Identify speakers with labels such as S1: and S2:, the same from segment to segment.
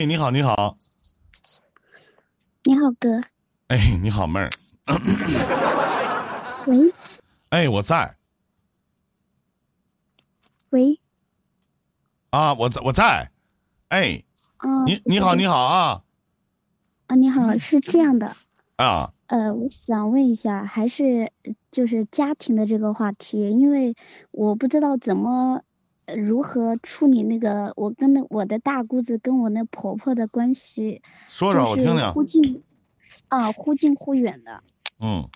S1: 哎，你好，你好，
S2: 你好，哥。
S1: 哎，你好，妹儿。
S2: 喂。
S1: 哎，我在。
S2: 喂。
S1: 啊，我在，我在。哎。
S2: 啊。
S1: 你你好，你好啊。
S2: 啊，你好，是这样的。
S1: 啊。
S2: 呃，我想问一下，还是就是家庭的这个话题，因为我不知道怎么如何处理那个我跟那我的大姑子跟我那婆婆的关系，
S1: 说说我听听。
S2: 忽近啊，忽近忽远的。
S1: 嗯。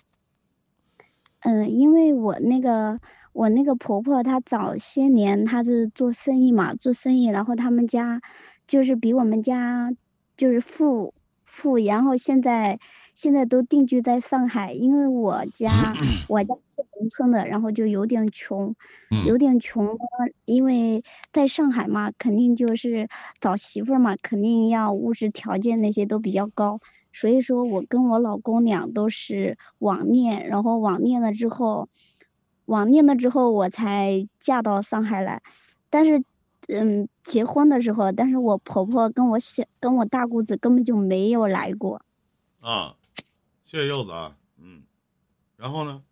S2: 嗯，因为我那个我那个婆婆她早些年她是做生意嘛，做生意，然后他们家就是比我们家就是富富，然后现在。现在都定居在上海，因为我 家我家是农村的，然后就有点穷，有点穷。因为在上海嘛，肯定就是找媳妇嘛，肯定要物质条件那些都比较高。所以说我跟我老公俩都是网恋，然后网恋了之后，网恋了之后我才嫁到上海来。但是，嗯，结婚的时候，但是我婆婆跟我小跟我大姑子根本就没有来过。
S1: 啊。谢谢柚子啊，嗯，然后呢？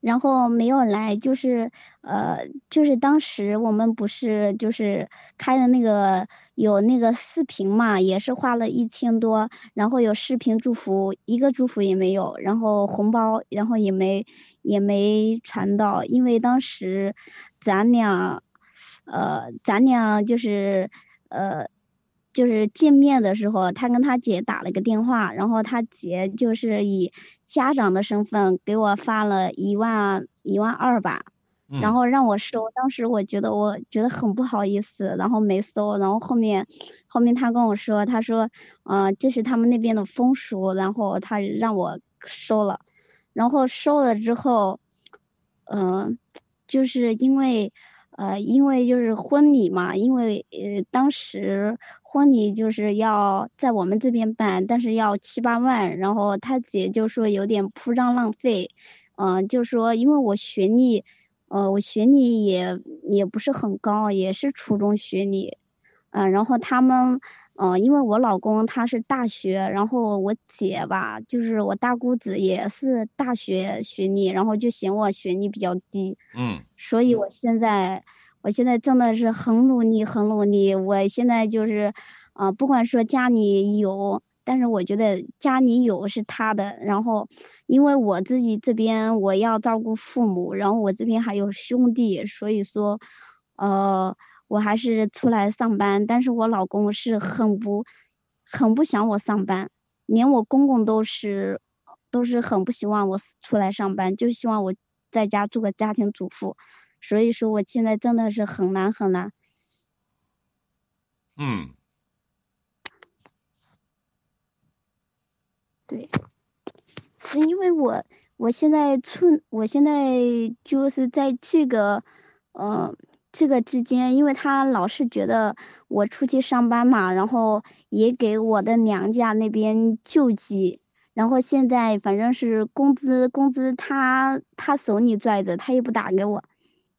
S2: 然后没有来，就是呃，就是当时我们不是就是开的那个有那个视频嘛，也是花了一千多，然后有视频祝福，一个祝福也没有，然后红包然后也没也没传到，因为当时咱俩呃咱俩就是呃。就是见面的时候，他跟他姐打了个电话，然后他姐就是以家长的身份给我发了一万一万二吧，然后让我收。当时我觉得我觉得很不好意思，然后没收。然后后面后面他跟我说，他说，嗯，这是他们那边的风俗，然后他让我收了。然后收了之后，嗯，就是因为。呃，因为就是婚礼嘛，因为呃当时婚礼就是要在我们这边办，但是要七八万，然后他姐就说有点铺张浪费，嗯，就说因为我学历，呃我学历也也不是很高，也是初中学历，嗯，然后他们。嗯，因为我老公他是大学，然后我姐吧，就是我大姑子也是大学学历，然后就嫌我学历比较低。
S1: 嗯。
S2: 所以我现在，我现在真的是很努力，很努力。我现在就是，啊，不管说家里有，但是我觉得家里有是他的。然后，因为我自己这边我要照顾父母，然后我这边还有兄弟，所以说，呃。我还是出来上班，但是我老公是很不很不想我上班，连我公公都是都是很不希望我出来上班，就希望我在家做个家庭主妇，所以说我现在真的是很难很难。
S1: 嗯。
S2: 对，是因为我我现在出我现在就是在这个嗯。这个之间，因为他老是觉得我出去上班嘛，然后也给我的娘家那边救济，然后现在反正是工资工资他他手里拽着，他也不打给我，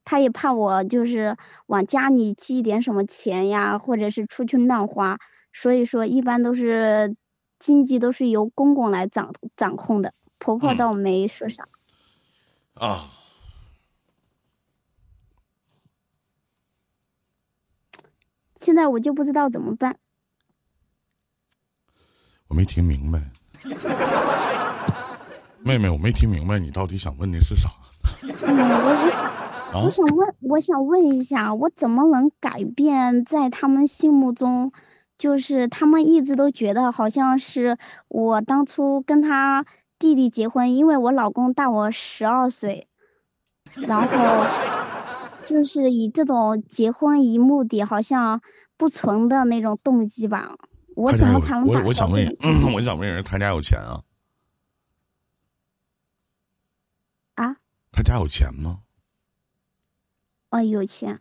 S2: 他也怕我就是往家里寄点什么钱呀，或者是出去乱花，所以说一般都是经济都是由公公来掌掌控的，婆婆倒没说啥。
S1: 啊。
S2: 现在我就不知道怎么办。
S1: 我没听明白，妹妹，我没听明白你到底想问的是啥？
S2: 嗯，我我想，我想问，我想问一下，我怎么能改变在他们心目中，就是他们一直都觉得好像是我当初跟他弟弟结婚，因为我老公大我十二岁，然后。就是以这种结婚以目的，好像不纯的那种动机吧。我怎么才能
S1: 我 我想问，我想问人，他家有钱啊？
S2: 啊？
S1: 他家有钱吗？
S2: 哦，有钱。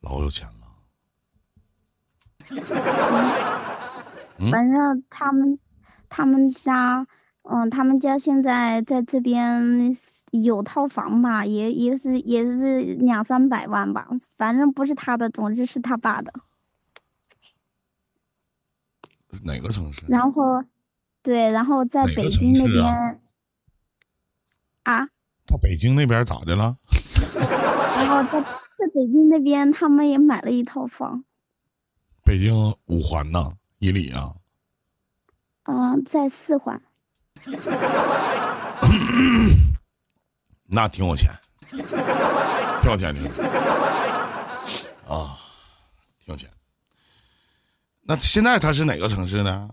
S1: 老有钱了。
S2: 嗯反正他们他们家。嗯，他们家现在在这边有套房吧，也也是也是两三百万吧，反正不是他的，总之是他爸的。
S1: 哪个城市？
S2: 然后，对，然后在北京那边啊，
S1: 到北京那边咋的了？
S2: 然后在在北京那边他们也买了一套房，
S1: 北京五环呐，以里啊。
S2: 嗯、在四环，
S1: 那挺有钱，挺有钱，挺有钱啊，挺有钱。那现在他是哪个城市呢？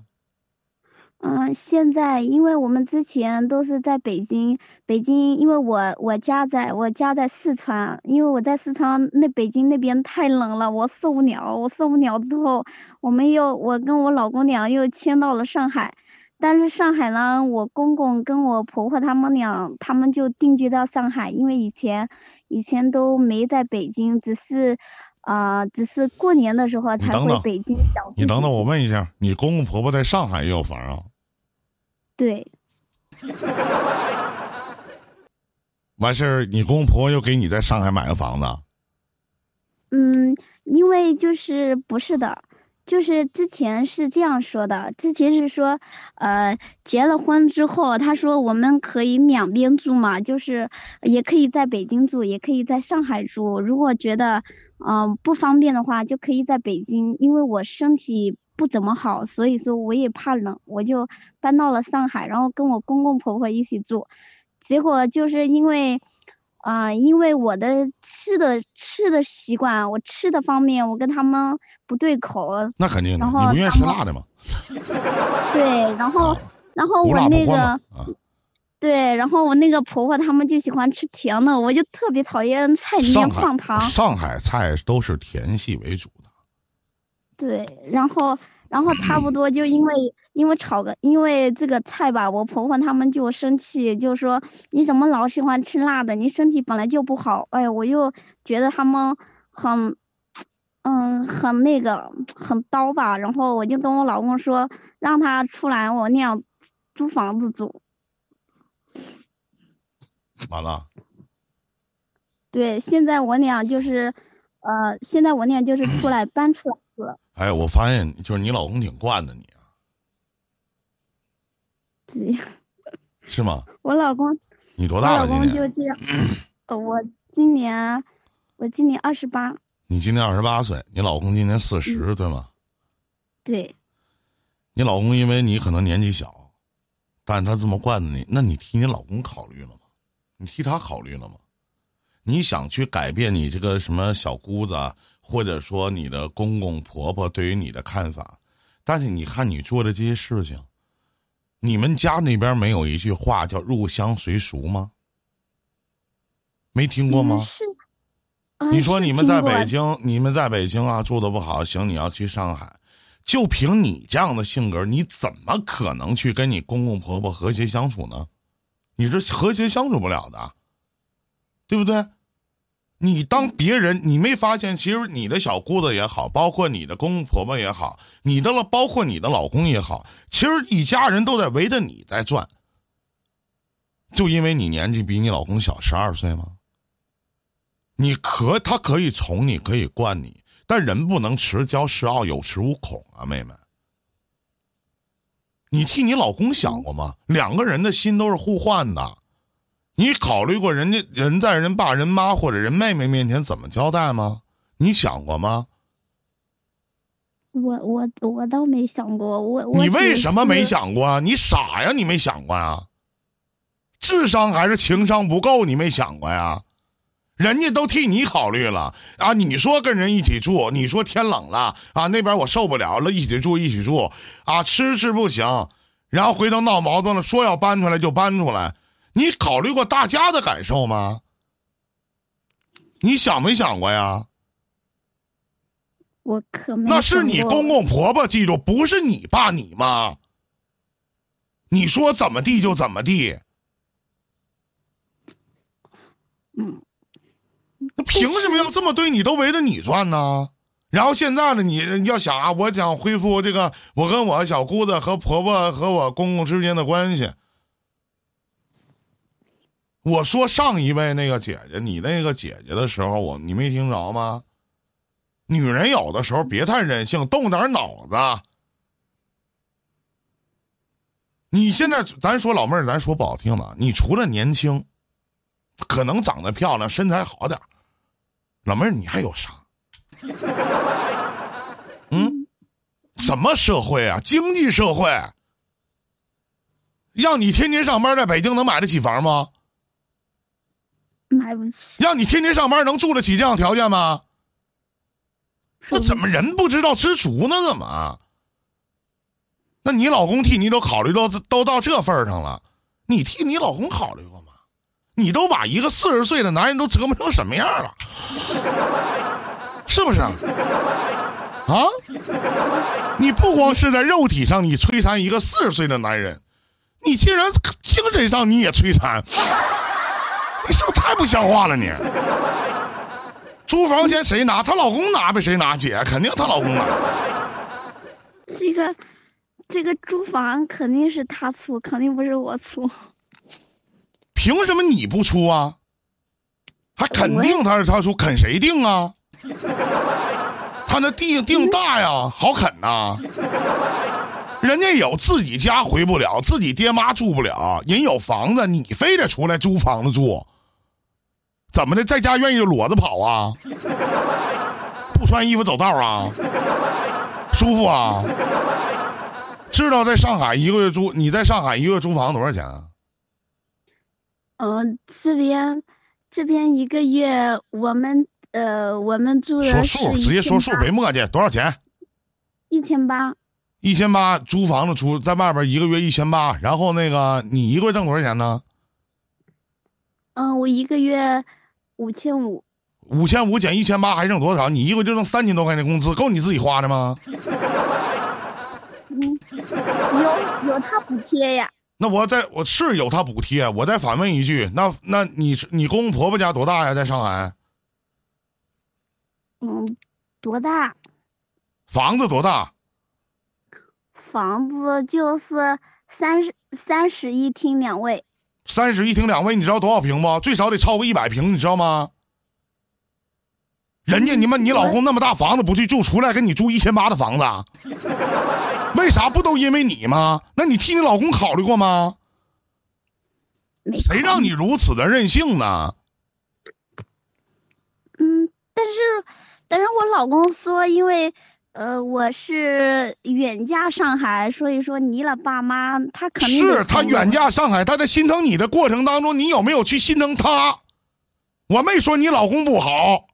S2: 嗯，现在因为我们之前都是在北京，北京因为我我家在我家在四川，因为我在四川那北京那边太冷了，我受不了，我受不了之后，我们又我跟我老公俩又迁到了上海，但是上海呢，我公公跟我婆婆他们俩他们就定居到上海，因为以前以前都没在北京，只是啊、呃只是过年的时候才回北京小
S1: 你等等，我问一下，你公公婆婆在上海也有房啊？
S2: 对。
S1: 完事儿，你公公婆婆又给你在上海买个房子？
S2: 嗯，因为就是不是的，就是之前是这样说的，之前是说，呃，结了婚之后，他说我们可以两边住嘛，就是也可以在北京住，也可以在上海住。如果觉得嗯、不方便的话，就可以在北京。因为我身体不怎么好，所以说我也怕冷，我就搬到了上海，然后跟我公公婆婆一起住。结果就是因为。啊、因为我的吃的吃的习惯，我吃的方面我跟他们不对口，
S1: 那肯定的，你不愿意吃辣的吗？
S2: 对，然后然后我那个对，然后我那个婆婆他们就喜欢吃甜的，我就特别讨厌菜里面放糖。
S1: 上海菜都是甜系为主的。
S2: 对，然后然后差不多就因为因为炒个因为这个菜吧，我婆婆他们就生气，就说你怎么老喜欢吃辣的？你身体本来就不好。哎，我又觉得他们很嗯很那个很刀吧，然后我就跟我老公说，让他出来我俩租房子住。
S1: 完了，
S2: 对，现在我俩就是呃，现在我俩就是出来搬出来。
S1: 哎，我发现就是你老公挺惯的你啊，
S2: 对，
S1: 是吗？
S2: 我老公。
S1: 你多大了今
S2: 老公就
S1: 年？
S2: 这样，呃，我今年我今年二十八，
S1: 你今年二十八岁，你老公今年四十、对吗？
S2: 对，
S1: 你老公因为你可能年纪小，但他这么惯着你，那你替你老公考虑了吗？你替他考虑了吗？你想去改变你这个什么小姑子啊，或者说你的公公婆婆对于你的看法，但是你看你做的这些事情，你们家那边没有一句话叫入乡随俗吗？没听过吗？
S2: 嗯是，嗯
S1: 你说你们在北京，你们在北京啊住的不好，行，你要去上海，就凭你这样的性格，你怎么可能去跟你公公婆婆和谐相处呢？你是和谐相处不了的，对不对？你当别人，你没发现，其实你的小姑子也好，包括你的公公婆婆也好，你的了，包括你的老公也好，其实一家人都在围着你在转，就因为你年纪比你老公小十二岁吗？你可他可以宠你，可以惯你，但人不能持骄恃傲，有恃无恐啊，妹妹。你替你老公想过吗？两个人的心都是互换的，你考虑过人家人在人爸人妈或者人妹妹面前怎么交代吗？你想过吗？
S2: 我我我倒没想过，我我
S1: 你为什么没？想过啊？你傻呀？你没想过呀？智商还是情商不够？你没想过呀？人家都替你考虑了啊！你说跟人一起住，你说天冷了啊，那边我受不了了，一起住一起住啊，吃吃不行，然后回头闹矛盾了，说要搬出来就搬出来，你考虑过大家的感受吗？你想没想过呀？
S2: 我可没
S1: 那是你公公婆婆，记住，不是你爸你妈。你说怎么地就怎么地，
S2: 嗯，
S1: 那凭什么要这么对你，都围着你转呢？然后现在呢，你要想啊，我想恢复这个我跟我小姑子和婆婆和我公公之间的关系。我说上一位那个姐姐，你那个姐姐的时候，我你没听着吗？女人有的时候别太任性，动点脑子。你现在咱说老妹儿，咱说不好听的，你除了年轻，可能长得漂亮，身材好点儿，老妹儿你还有啥？嗯，什么社会啊？经济社会，让你天天上班，在北京能买得起房吗？
S2: 买不起。
S1: 让你天天上班，能住得起这样条件吗？那怎么人不知道知足呢？怎么？那你老公替你都考虑到都到这份儿上了，你替你老公考虑过吗？你都把一个四十岁的男人都折磨成什么样了？是不是？啊？你不光是在肉体上你摧残一个四十岁的男人，你竟然精神上你也摧残，你是不是太不像话了你？租房钱谁拿？她老公拿呗，谁拿？姐肯定她老公拿。
S2: 这个这个租房肯定是他出，肯定不是我出。
S1: 凭什么你不出啊？还肯定他是他出，肯谁定啊？他那地定大呀，好啃呐。人家有自己家回不了，自己爹妈住不了，人有房子，你非得出来租房子住？怎么的，在家愿意裸着跑啊？不穿衣服走道啊？舒服啊？知道在上海一个月租，你在上海一个月租房多少钱啊？
S2: 嗯，这边这边一个月我们呃我们住的
S1: 说数，直接说数，别磨叽，多少钱？
S2: 一千八。
S1: 一千八租房子出在外边一个月一千八，然后那个你一个月挣多少钱呢？
S2: 嗯，我一个月五千五。
S1: 五千五减一千八还剩多少？你一个月就挣三千多块钱工资，够你自己花的吗？
S2: 嗯，有有他补贴呀。
S1: 那我再我是有他补贴，我再反问一句，那那你你公公婆婆家多大呀？在上海？
S2: 嗯，多大？
S1: 房子多大？
S2: 房子就是三十三室一厅两卫。
S1: 三室一厅两卫，你知道多少平不？最少得超过一百平，你知道吗？人家你们你老公那么大房子不去住，出来跟你住一千八的房子，为啥不都因为你吗？那你替你老公考虑过吗？谁让你如此的任性
S2: 呢？嗯，但是但是我老公说，因为。呃，我是远嫁上海，所以说你了爸妈，他肯定
S1: 是他远嫁上海，他在心疼你的过程当中，你有没有去心疼他？我没说你老公不好，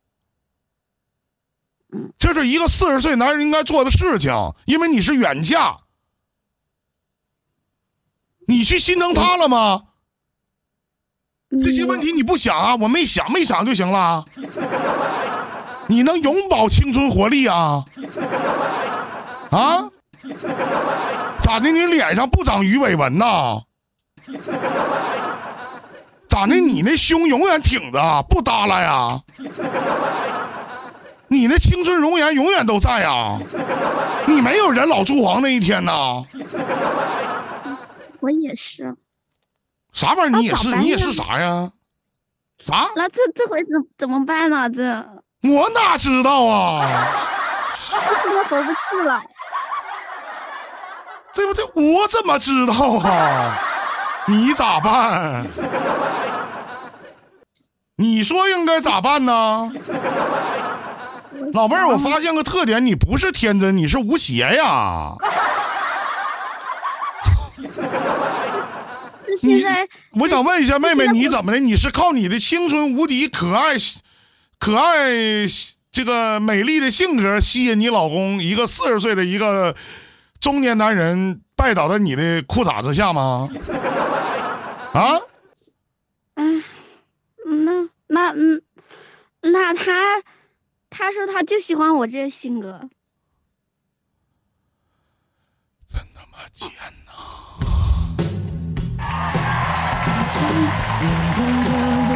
S1: 这是一个四十岁男人应该做的事情，因为你是远嫁，你去心疼他了吗？这些问题你不想啊？我没想，没想就行了。你能永葆青春活力啊？啊？咋的？你脸上不长鱼尾纹呐？咋的？你那胸永远挺着，不耷拉呀？你那青春容颜永远都在啊？你没有人老珠黄那一天呐？
S2: 我也是。
S1: 啥玩意儿？你也是？你也是啥呀？啥？
S2: 那这这回怎怎么办呢？这？
S1: 我哪知道啊！
S2: 我现在回不去了，
S1: 对不对？我怎么知道啊？你咋办？你说应该咋办呢？老妹儿，我发现个特点，你不是天真，你是无邪呀。
S2: 现在，
S1: 我想问一下妹妹，你怎么的？你是靠你的青春无敌可爱？可爱，这个美丽的性格吸引你老公一个四十岁的一个中年男人拜倒在你的裤衩之下吗？啊？
S2: 嗯，那那嗯，那他他说他就喜欢我这个性格。
S1: 真他妈贱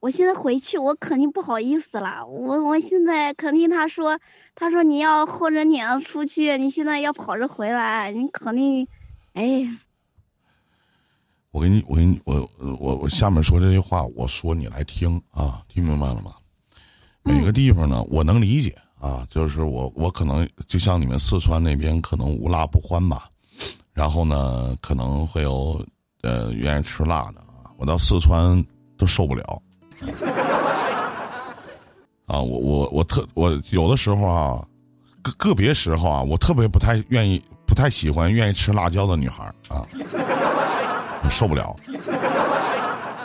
S2: 我现在回去我肯定不好意思了，我我现在肯定他说他说你要厚着脸出去，你现在要跑着回来，你肯定，哎。
S1: 我给你，我给你，我我我下面说这些话，我说你来听啊，听明白了吗？每个地方呢，我能理解啊，就是我我可能就像你们四川那边可能无辣不欢吧，然后呢可能会有呃愿意吃辣的啊，我到四川都受不了 啊，我我我特我有的时候啊，个个别时候啊，我特别不太愿意不太喜欢愿意吃辣椒的女孩啊。我受不了，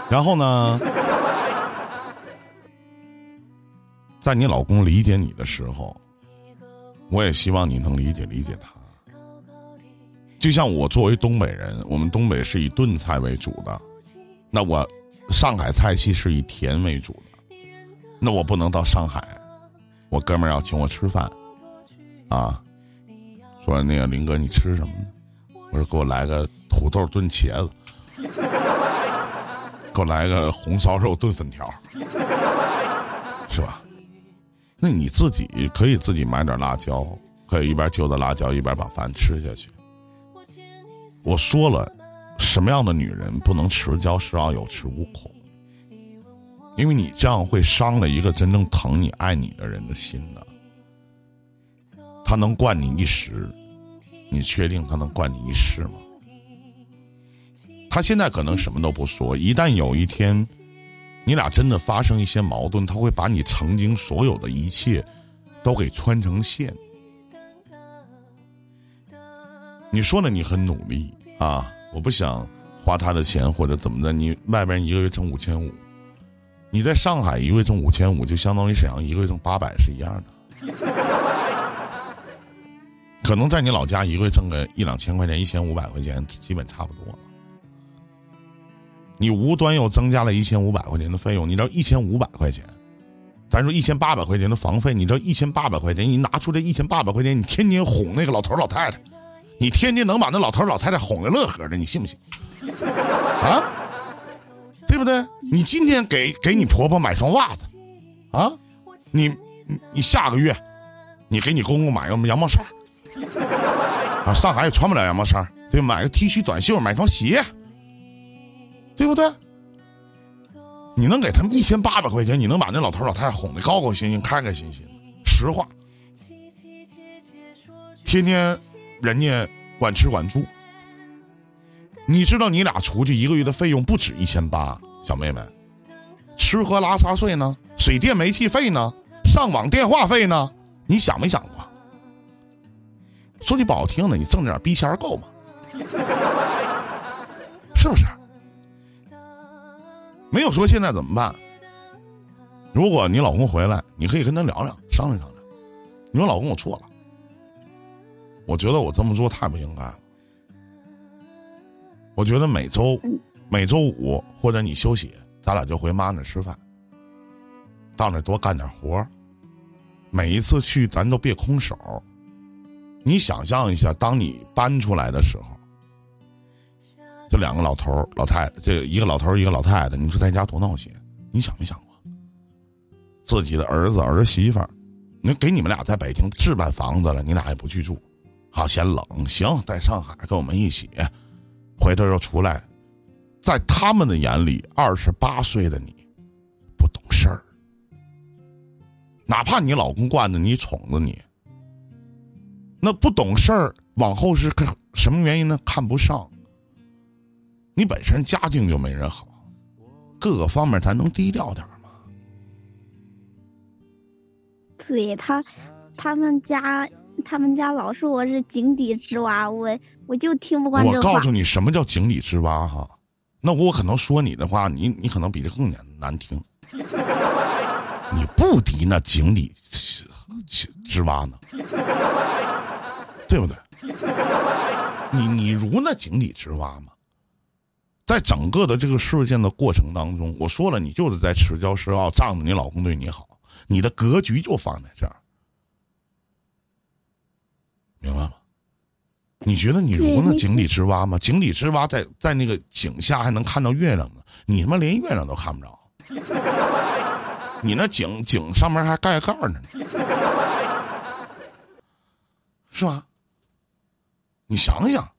S1: 然后呢，在你老公理解你的时候，我也希望你能理解理解他。就像我作为东北人，我们东北是以炖菜为主的，那我上海菜系是以甜为主的，那我不能到上海，我哥们儿要请我吃饭，啊，说那个林哥你吃什么呢？我说给我来个土豆炖茄子。给我来个红烧肉炖粉条，是吧？那你自己可以自己买点辣椒，可以一边揪着辣椒一边把饭吃下去。我说了，什么样的女人不能持交，是要有恃无恐？因为你这样会伤了一个真正疼你、爱你的人的心的。他能惯你一时，你确定他能惯你一世吗？他现在可能什么都不说，一旦有一天你俩真的发生一些矛盾，他会把你曾经所有的一切都给穿成线。你说了你很努力啊，我不想花他的钱或者怎么的，你外边一个月挣五千五，你在上海一个月挣五千五，就相当于沈阳一个月挣八百是一样的。可能在你老家一个月挣个一两千块钱，一千五百块钱，基本差不多了。你无端又增加了一千五百块钱的费用，你知道一千五百块钱，咱说一千八百块钱的房费，你知道一千八百块钱，你拿出这一千八百块钱，你天天哄那个老头老太太，你天天能把那老头老太太哄的乐呵的，你信不信？啊，对不对？你今天给给你婆婆买双袜子，啊，你你下个月你给你公公买个羊毛衫，啊，上海也穿不了羊毛衫，对，买个 T 恤短袖，买双鞋。对不对？你能给他们一千八百块钱，你能把那老头老太太哄得高高兴兴、开开心心。实话，天天人家管吃管住，你知道你俩出去一个月的费用不止一千八，小妹妹，吃喝拉撒睡呢，水电煤气费呢，上网电话费呢，你想没想过？说句不好听的，你挣点逼钱够吗？是不是？没有说现在怎么办？如果你老公回来，你可以跟他聊聊，商量商量。你说老公，我错了，我觉得我这么做太不应该了。我觉得每周每周五或者你休息，咱俩就回妈那吃饭，到那多干点活。每一次去，咱都别空手。你想象一下，当你搬出来的时候。这两个老头老太太，这一个老头一个老太太，你说在家多闹心？你想没想过，自己的儿子儿媳妇，那给你们俩在北京置办房子了，你俩也不去住，好嫌冷，行，在上海跟我们一起，回头又出来，在他们的眼里，二十八岁的你不懂事儿，哪怕你老公惯着你宠着你，那不懂事儿，往后是看什么原因呢？看不上。你本身家境就没人好，各个方面咱能低调点吗？
S2: 对他，他们家，他们家老说我是井底之蛙，我我就听不惯这
S1: 话。我告诉你什么叫井底之蛙哈，那我可能说你的话，你你可能比这更难难听。你不敌那井底之蛙呢，对不对？你你如那井底之蛙吗？在整个的这个事件的过程当中，我说了，你就是在持交施傲，仗着你老公对你好，你的格局就放在这儿，明白吗？你觉得你如那井底之蛙吗？井底之蛙在在那个井下还能看到月亮呢，你他妈连月亮都看不着。你那井井上面还盖盖呢，是吧？你想想，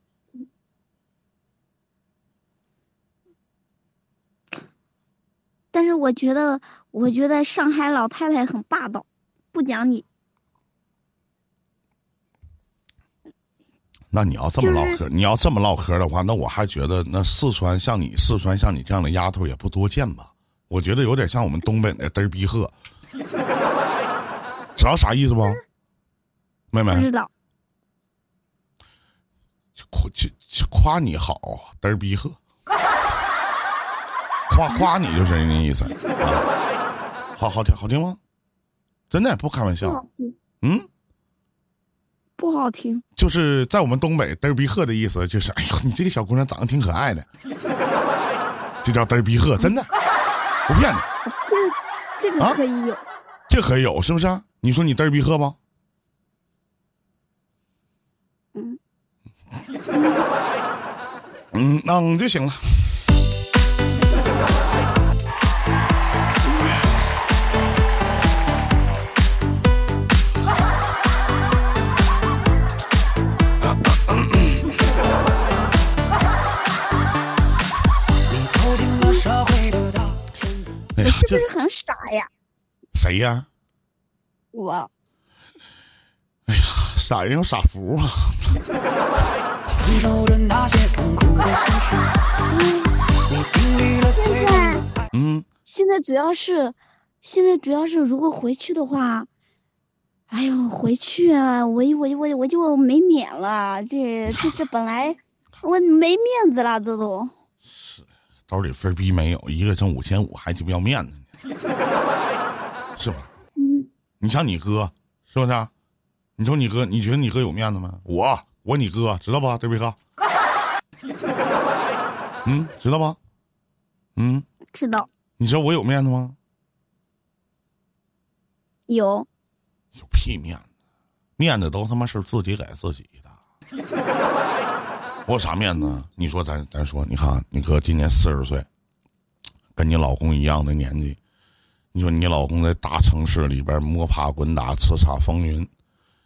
S2: 但是我觉得，我觉得上海老太太很霸道，不讲理。
S1: 那你要这么唠嗑，
S2: 就是
S1: 你要这么唠嗑的话，那我还觉得那四川像你四川像你这样的丫头也不多见吧？我觉得有点像我们东北的嘚儿逼鹤，知道啥意思不？妹妹，
S2: 不知道，
S1: 夸夸你好，嘚儿逼鹤，夸夸你就是那意思啊。好好听好听吗？真的不开玩笑，嗯。
S2: 不好听。
S1: 就是在我们东北，嘚儿逼鹤的意思就是，哎呦，你这个小姑娘长得挺可爱的，这叫嘚儿逼鹤，真的，不骗你，
S2: 这这
S1: 啊
S2: 个可以有，
S1: 这可以有是不是？你说你嘚儿逼鹤吗？
S2: 嗯，
S1: 嗯，嗯就行了。
S2: 是不是很傻呀？
S1: 谁呀？
S2: 我
S1: 哎呀，傻人有傻福啊！
S3: 承受着那些痛苦的心事，你经历了对人的爱。
S1: 嗯，
S2: 现在主要是，现在主要是如果回去的话，哎呦，回去啊，我我我我就没脸了，这这这本来我没面子了，这都。
S1: 兜里分儿逼没有，一个挣五千五，还鸡巴要面子呢，是吧？
S2: 嗯，
S1: 你像你哥，是不是啊？你说你哥，你觉得你哥有面子吗？我，我你哥，知道吧？嘚儿逼鹤。嗯，知道吧？嗯，
S2: 知道
S1: 你知道我有面子吗？
S2: 有，
S1: 有屁面子，面子都他妈是自己给自己的。我啥面子？你说咱咱说，你看你哥今年四十岁，跟你老公一样的年纪，你说你老公在大城市里边摸爬滚打、叱咤风云，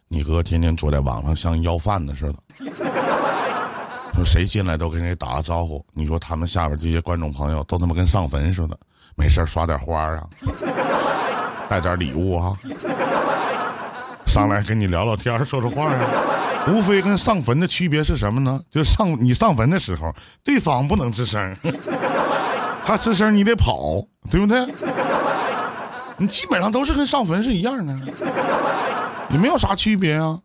S1: 你哥天天坐在网上像要饭的似的，说谁进来都跟谁打个招呼。你说他们下边这些观众朋友都他妈跟上坟似的，没事刷点花啊，带点礼物啊，上来跟你聊聊天说说话啊。无非跟上坟的区别是什么呢？就是上你上坟的时候，对方不能吱声，他吱声你得跑，对不对？你基本上都是跟上坟是一样的，也没有啥区别啊，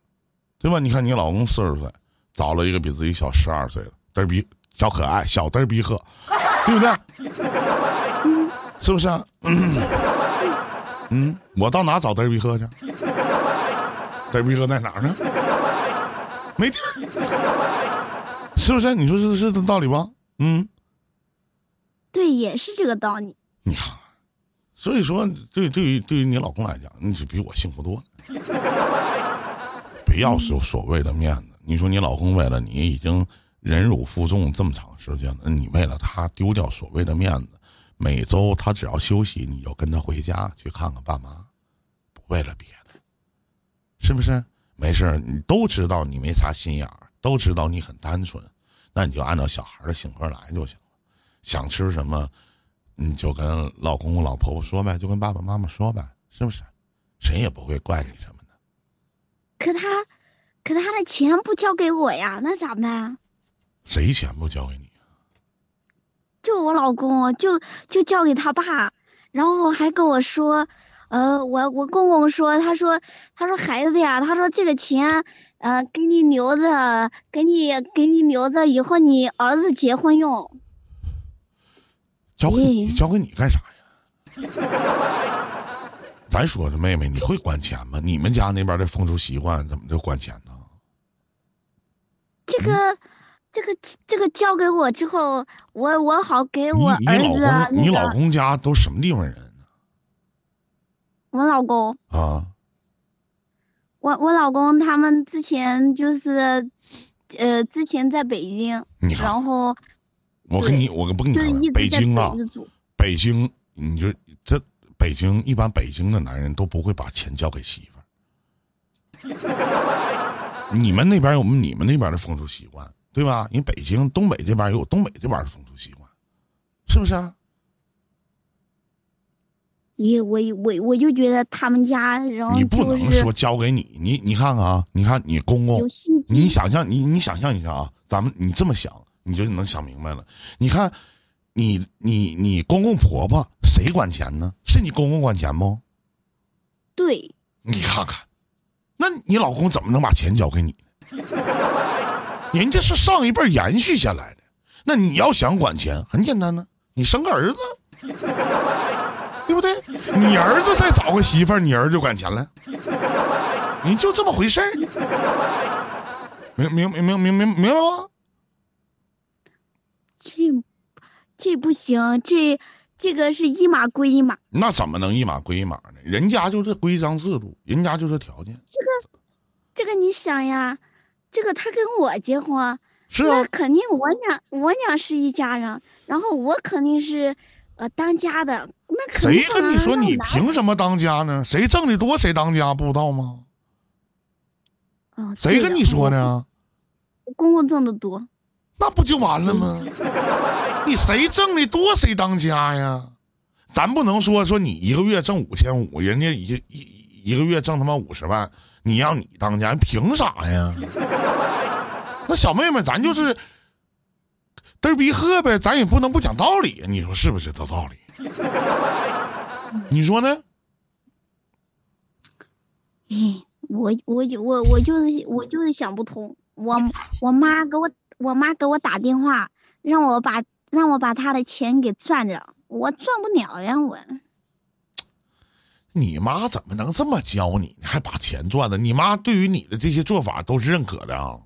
S1: 对吧？你看你老公四十岁，找了一个比自己小十二岁的嘚儿逼小可爱小嘚儿逼鹤，对不对？是不是、啊？嗯嗯，我到哪找嘚儿逼鹤去？嘚儿逼鹤在哪儿呢？没地儿，是不是？你说是是这道理吧？嗯，
S2: 对，也是这个道理。
S1: 你看，所以说，对对于对于你老公来讲，你是比我幸福多了。不要有所谓的面子。你说你老公为了你已经忍辱负重这么长时间了，你为了他丢掉所谓的面子，每周他只要休息，你就跟他回家去看看爸妈，不为了别的，是不是？没事儿，你都知道你没啥心眼儿，都知道你很单纯，那你就按照小孩的性格来就行了。想吃什么，你就跟老公公、老婆婆说呗，就跟爸爸妈妈说呗，是不是？谁也不会怪你什么的。
S2: 可他，可他的钱不交给我呀，那咋办？
S1: 谁钱不交给你？
S2: 就我老公，就就交给他爸，然后还跟我说，呃，我我公公说，他说他说孩子呀，他说这个钱，呃，给你留着，给你给你留着，以后你儿子结婚用。
S1: 交给你，交给你干啥呀？咱说这妹妹，你会管钱吗？你们家那边的风俗习惯怎么就管钱呢？
S2: 这个、这个这个交给我之后，我我好给我
S1: 你你老公，你
S2: 那个
S1: 老公家都什么地方人呢？
S2: 我老公，
S1: 啊，
S2: 我我老公他们之前就是，呃，之前在北京，然后
S1: 我跟你，我不跟你
S2: 就是
S1: 说北京啊
S2: 北，京
S1: 你就这北京一般北京的男人都不会把钱交给媳妇儿。你们那边有你们那边的风俗习惯，对吧？你北京、东北这边有东北这边的风俗习惯，是不是啊？
S2: 也我我我就觉得他们家，然后
S1: 你不能说交给你，你你看看啊，你看你公公。你想象你你想象一下啊，咱们你这么想，你就能想明白了。你看，你你你公公婆婆谁管钱呢？是你公公管钱不？
S2: 对，
S1: 你看看，那你老公怎么能把钱交给你呢？人家是上一辈延续下来的。那你要想管钱，很简单呢，你生个儿子，对不对？你儿子再找个媳妇儿，你儿子就管钱了，你就这么回事儿。明明明明明明明白吗？
S2: 这这不行，这这个是一码归一码。
S1: 那怎么能一码归一码呢？人家就是规章制度，人家就是条件。
S2: 这个这个你想呀，这个他跟我结婚，
S1: 是啊，
S2: 那肯定我俩我俩是一家人，然后我肯定是呃当家的，那
S1: 谁跟你说你凭什么当家呢？谁挣的多谁当家不知道吗？
S2: 哦
S1: 谁跟你说？的啊？
S2: 我公公挣的多，
S1: 那不就完了吗？你谁挣的多谁当家呀？咱不能说说你一个月挣五千五，人家一一一个月挣他妈五十万，你让你当家，凭啥呀？那小妹妹，咱就是嘚儿逼喝呗，咱也不能不讲道理，你说是不是这道理？你说呢？
S2: 哎，我我就我我就是我就是想不通，我我妈给我我妈给我打电话，让我把让我把她的钱给赚着，我赚不了呀我。
S1: 你妈怎么能这么教你，还把钱赚了？你妈对于你的这些做法都是认可的啊？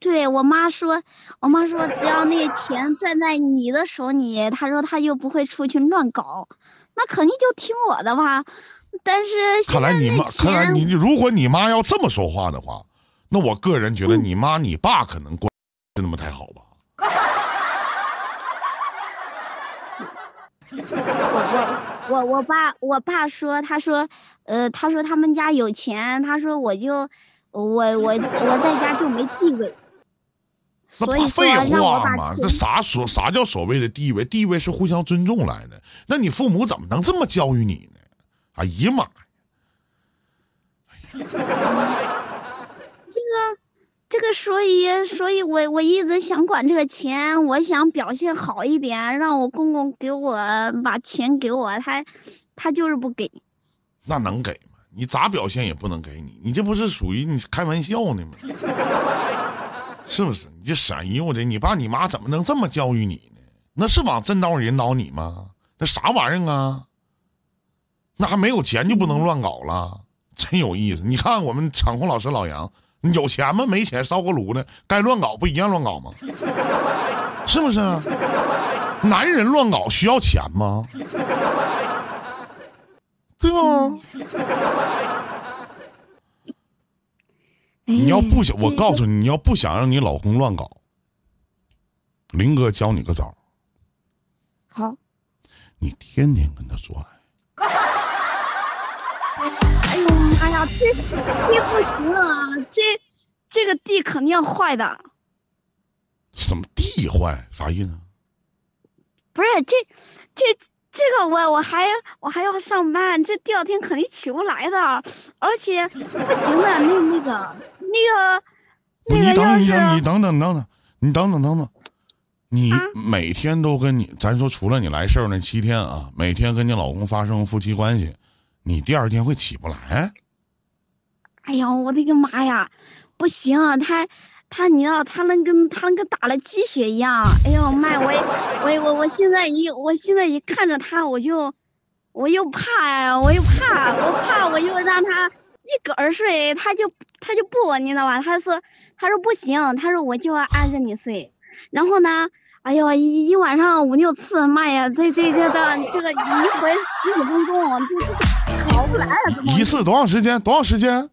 S2: 对我妈说，我妈说只要那个钱攥在你的手里，她说她又不会出去乱搞，那肯定就听我的吧。但是
S1: 看来你妈，看来你如果你妈要这么说话的话，那我个人觉得
S2: 嗯
S1: 你妈你爸可能关系那么太好吧？
S2: 我我爸我爸说，他说呃他说他们家有钱，他说我就我我我在家就没地位，
S1: 那
S2: 所以说
S1: 不废
S2: 让我把
S1: 话嘛？
S2: 钱
S1: 这啥所啥叫所谓的地位？地位是互相尊重来的。那你父母怎么能这么教育你呢？哎呀妈呀！
S2: 这个这个，所以所以我我一直想管这个钱，我想表现好一点，让我公公给我把钱给我，他他就是不给。
S1: 那能给吗？你咋表现也不能给你，你这不是属于你开玩笑呢吗？是不是？你这闪悠的，你爸你妈怎么能这么教育你呢？那是往正道引导你吗？那啥玩意儿啊？那还没有钱就不能乱搞了，真有意思。你看我们场控老师老杨，有钱吗？没钱烧锅炉的，该乱搞不一样乱搞吗？是不是？男人乱搞需要钱吗？对吧？你要不想，我告诉
S2: 你，
S1: 你，要不想让你老公乱搞，林哥教你个招儿，
S2: 好，
S1: 你天天跟他做爱。
S2: 哎呦妈呀，这这不行啊，这这个地肯定要坏的，
S1: 什么地坏？啥意思？
S2: 不是这这这个我我还我还要上班，这第二天肯定起不来的，而且不行的，那那个那个，那个要
S1: 你等你等等等等等，你等等等等，你
S2: 啊
S1: 每天都跟你，咱说除了你来事儿那七天啊，每天跟你老公发生夫妻关系，你第二天会起不来？
S2: 哎呀，我的个妈呀，不行，啊他他你知道他能跟他能跟打了鸡血一样，哎呦 妈呀，我也我也我我现在一我现在一看着他我就我又怕呀，我又怕，我怕我又让他一个儿睡，他就他就不，你知道吧？他说他说不行，他说我就要按着你睡，然后呢。哎呦，一一晚上五六次，妈呀，这这这这这个一回十几分钟，这这这好不来
S1: 一次多长时间？多长时间？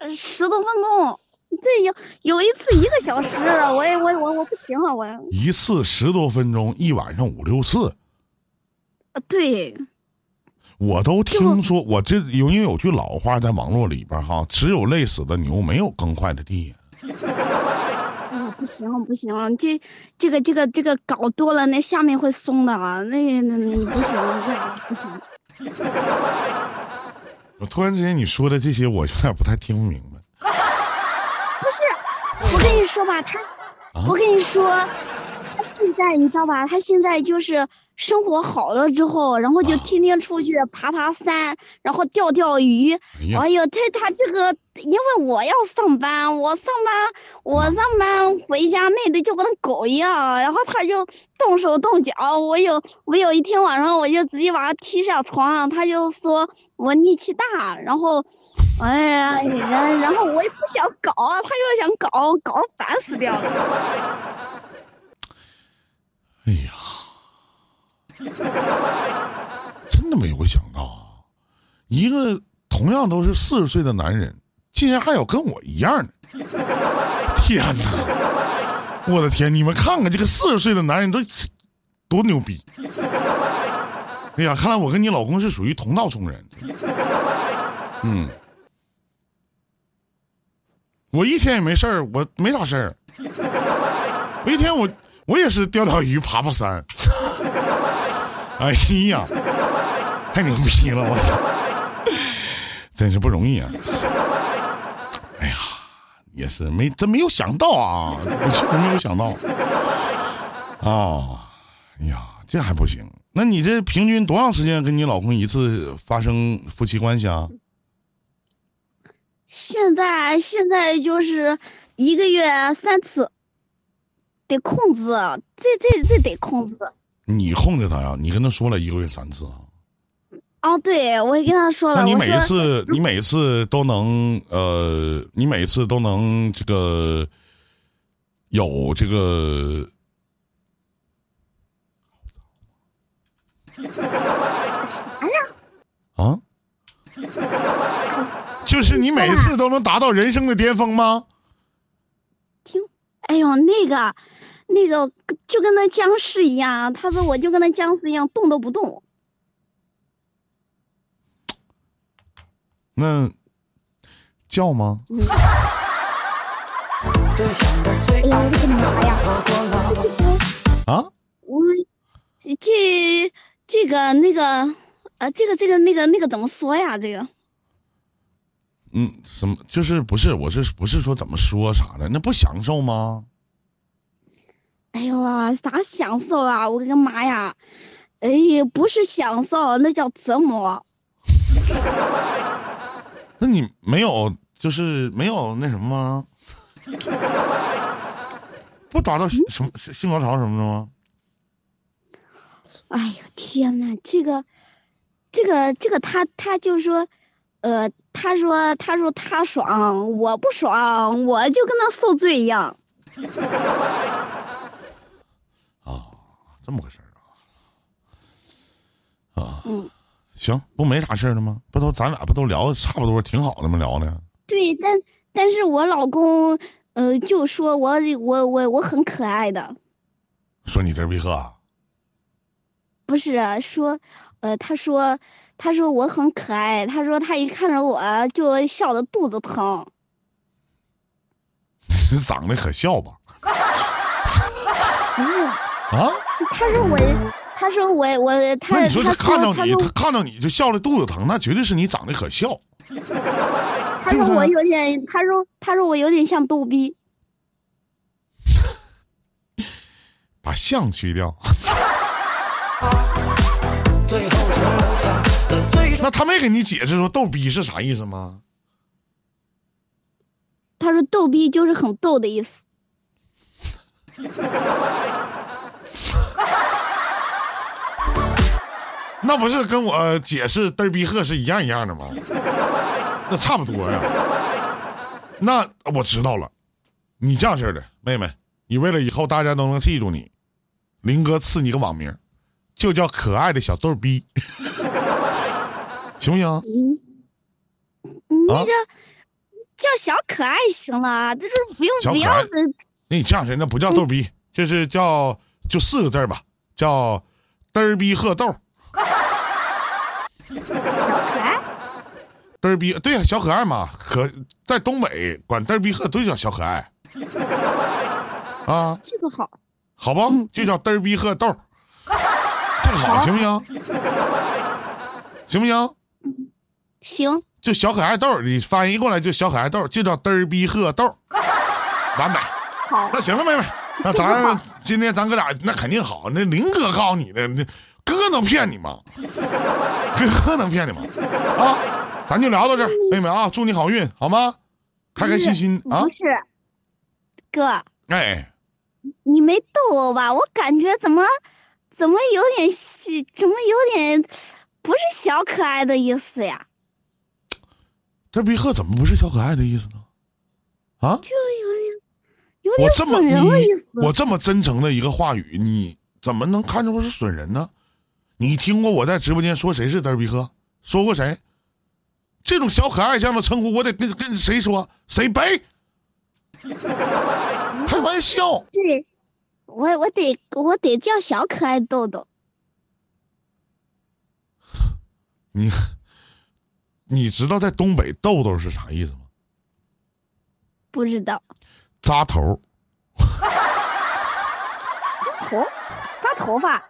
S2: 呃，十多分钟，这有有一次一个小时了，我也我我我不行了，我
S1: 一次十多分钟，一晚上五六次，
S2: 呃对，
S1: 我都听说，我这有因为有句老话在网络里边哈，只有累死的牛，没有耕坏的地。
S2: 嗯，不行不行，这这个这个这个搞多了，那下面会松的啊，那那那不行，不行。
S1: 我突然之间你说的这些，我有点不太听不明白。
S2: 不是，我跟你说吧，他，
S1: 啊
S2: 我跟你说，他现在你知道吧？他现在就是生活好了之后，然后就
S1: 啊
S2: 天天出去爬爬山，然后钓钓鱼。
S1: 哎
S2: 呦，他他这个，因为我要上班，我上班我上班回家累的就跟那狗一样，然后他就动手动脚。我有我有一天晚上我就直接把他踢下床，他就说我力气大，然后。哎呀，然然后我也不想搞，他又想搞，搞烦死掉了。
S1: 哎呀，真的没有想到！一个同样都是四十岁的男人，竟然还有跟我一样的。天哪！我的天，你们看看这个四十岁的男人都多牛逼！哎呀，看来我跟你老公是属于同道中人。嗯，我一天也没事儿，我没啥事儿。我一天我我也是钓钓鱼、爬爬山。哎呀，太牛逼了！我操，真是不容易啊！哎呀，也是没真没有想到啊，我确实没有想到。哦，哎呀，这还不行？那你这平均多长时间跟你老公一次发生夫妻关系啊？
S2: 现在现在就是一个月三次，得控制，这这这得控制。
S1: 你控制他呀？你跟他说了一个月三次啊？
S2: 哦，对，我也跟他说了，
S1: 那你每一次，你每一次都能呃，你每一次都能这个有这个
S2: 啥呀？
S1: 啊？就是你每一次都能达到人生的巅峰吗？
S2: 听，哎呦，那个那个就跟那僵尸一样，他说我就跟那僵尸一样动都不动。
S1: 那叫吗？
S2: 哎呦，我的妈呀！这个
S1: 啊？
S2: 我这这个那个呃，这个这个那个那个怎么说呀？这个
S1: 嗯，什么？就是不是？我是不是说怎么说啥的？那不享受吗？
S2: 哎呦啊，啥享受啊！我的个妈呀！哎呀，不是享受，那叫折磨。
S1: 那你没有就是没有那什么吗？不达到什么性高潮什么的吗？
S2: 哎呦天呐，这个这个这个他他就说，呃，他说他说他爽，我不爽，我就跟他受罪一样。
S1: 啊，这么个事儿啊。啊，
S2: 嗯，
S1: 行，不没啥事儿了吗？不都咱俩不都聊的差不多，挺好的吗？聊的。
S2: 对，但但是我老公呃就说我我我我很可爱的，
S1: 说你嘚儿逼鹤啊？
S2: 不是啊说呃他说他说我很可爱，他说他一看着我就笑得肚子疼。
S1: 你 长得可笑吧？
S2: 不是，
S1: 啊？
S2: 他说我他说我我
S1: 那
S2: 他
S1: 你说
S2: 他
S1: 他看到你，
S2: 他
S1: 看到你就笑的肚子疼，那绝对是你长得可笑。
S2: 他说我有点，他说他说我有点像逗逼。
S1: 把像去掉，那他没给你解释说逗逼是啥意思吗？
S2: 他说逗逼就是很逗的意思。
S1: 那不是跟我解释嘚儿逼鹤是一样一样的吗？那差不多呀。那我知道了，你这样式的妹妹，你为了以后大家都能记住你，林哥赐你个网名，就叫可爱的小逗逼，行不行？
S2: 嗯，那
S1: 啊
S2: 个叫小可爱行了，这是不用不要的。
S1: 那你这样式，那不叫逗逼，就是叫就四个字儿吧，叫嘚儿逼鹤豆。
S2: 小可爱，
S1: 嘚儿逼，对呀、小可爱嘛，可在东北管嘚儿逼鹤都叫小可爱。啊，
S2: 这个好，
S1: 好吧？
S2: 嗯
S1: 就叫嘚儿逼鹤豆儿，这个好行不行？行不行？
S2: 行，
S1: 就小可爱豆，你翻译过来就小可爱豆，就叫嘚儿逼鹤豆，完美。
S2: 好，
S1: 那行了，妹妹，那咱今天咱哥俩那肯定好。那林哥告诉你的，那哥能骗你吗？哥能骗你吗？啊，咱就聊到这儿，妹妹啊，祝你好运，好吗？开开心心啊
S2: 不！是，哥，
S1: 哎，
S2: 你没逗我吧？我感觉怎么怎么有点细，怎么有点不是小可爱的意思呀？
S1: 这逼鹤怎么不是小可爱的意思呢？啊，
S2: 就有点有点
S1: 我这么
S2: 损人的意
S1: 你
S2: 思。
S1: 我这么真诚的一个话语，你怎么能看出是损人呢？你听过我在直播间说谁是嘚儿逼鹤？说过谁？这种小可爱这样的称呼，我得跟跟谁说？谁背？开玩笑，
S2: 对，我我得我得叫小可爱豆豆。
S1: 你你知道在东北豆豆是啥意思吗？
S2: 不知道
S1: 扎头。
S2: 扎头扎头发，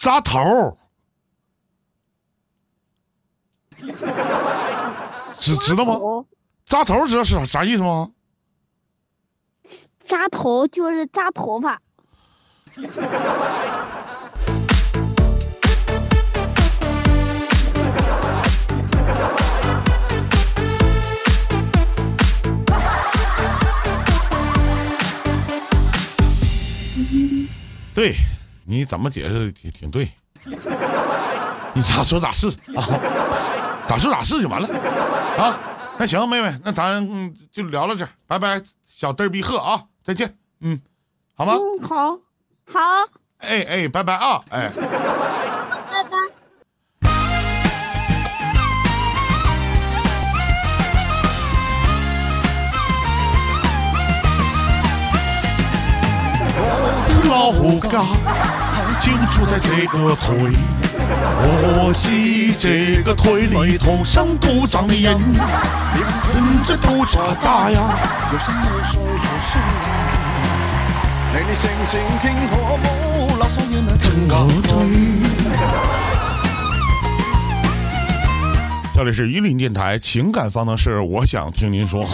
S1: 扎头，知知道吗？扎头知道是啥啥意思吗？
S2: 扎头就是扎头发。
S1: 对，你怎么解释挺挺对，你咋说咋是啊，咋说咋是就完了啊。那行，妹妹，那咱就聊到这儿，拜拜，小嘚儿逼鹤啊，再见，嗯，好吗？
S2: 嗯，好，好，
S1: 哎哎，拜拜啊，哎。
S2: 拜拜。
S1: 老家就住在这个腿，可惜这个腿里土生土长的人，人这都差大呀。
S3: 有山有水有樹林，你你性情傾可冇垃圾嘢咪
S1: 真可對。这里是榆林电台情感方程式，我想听您说。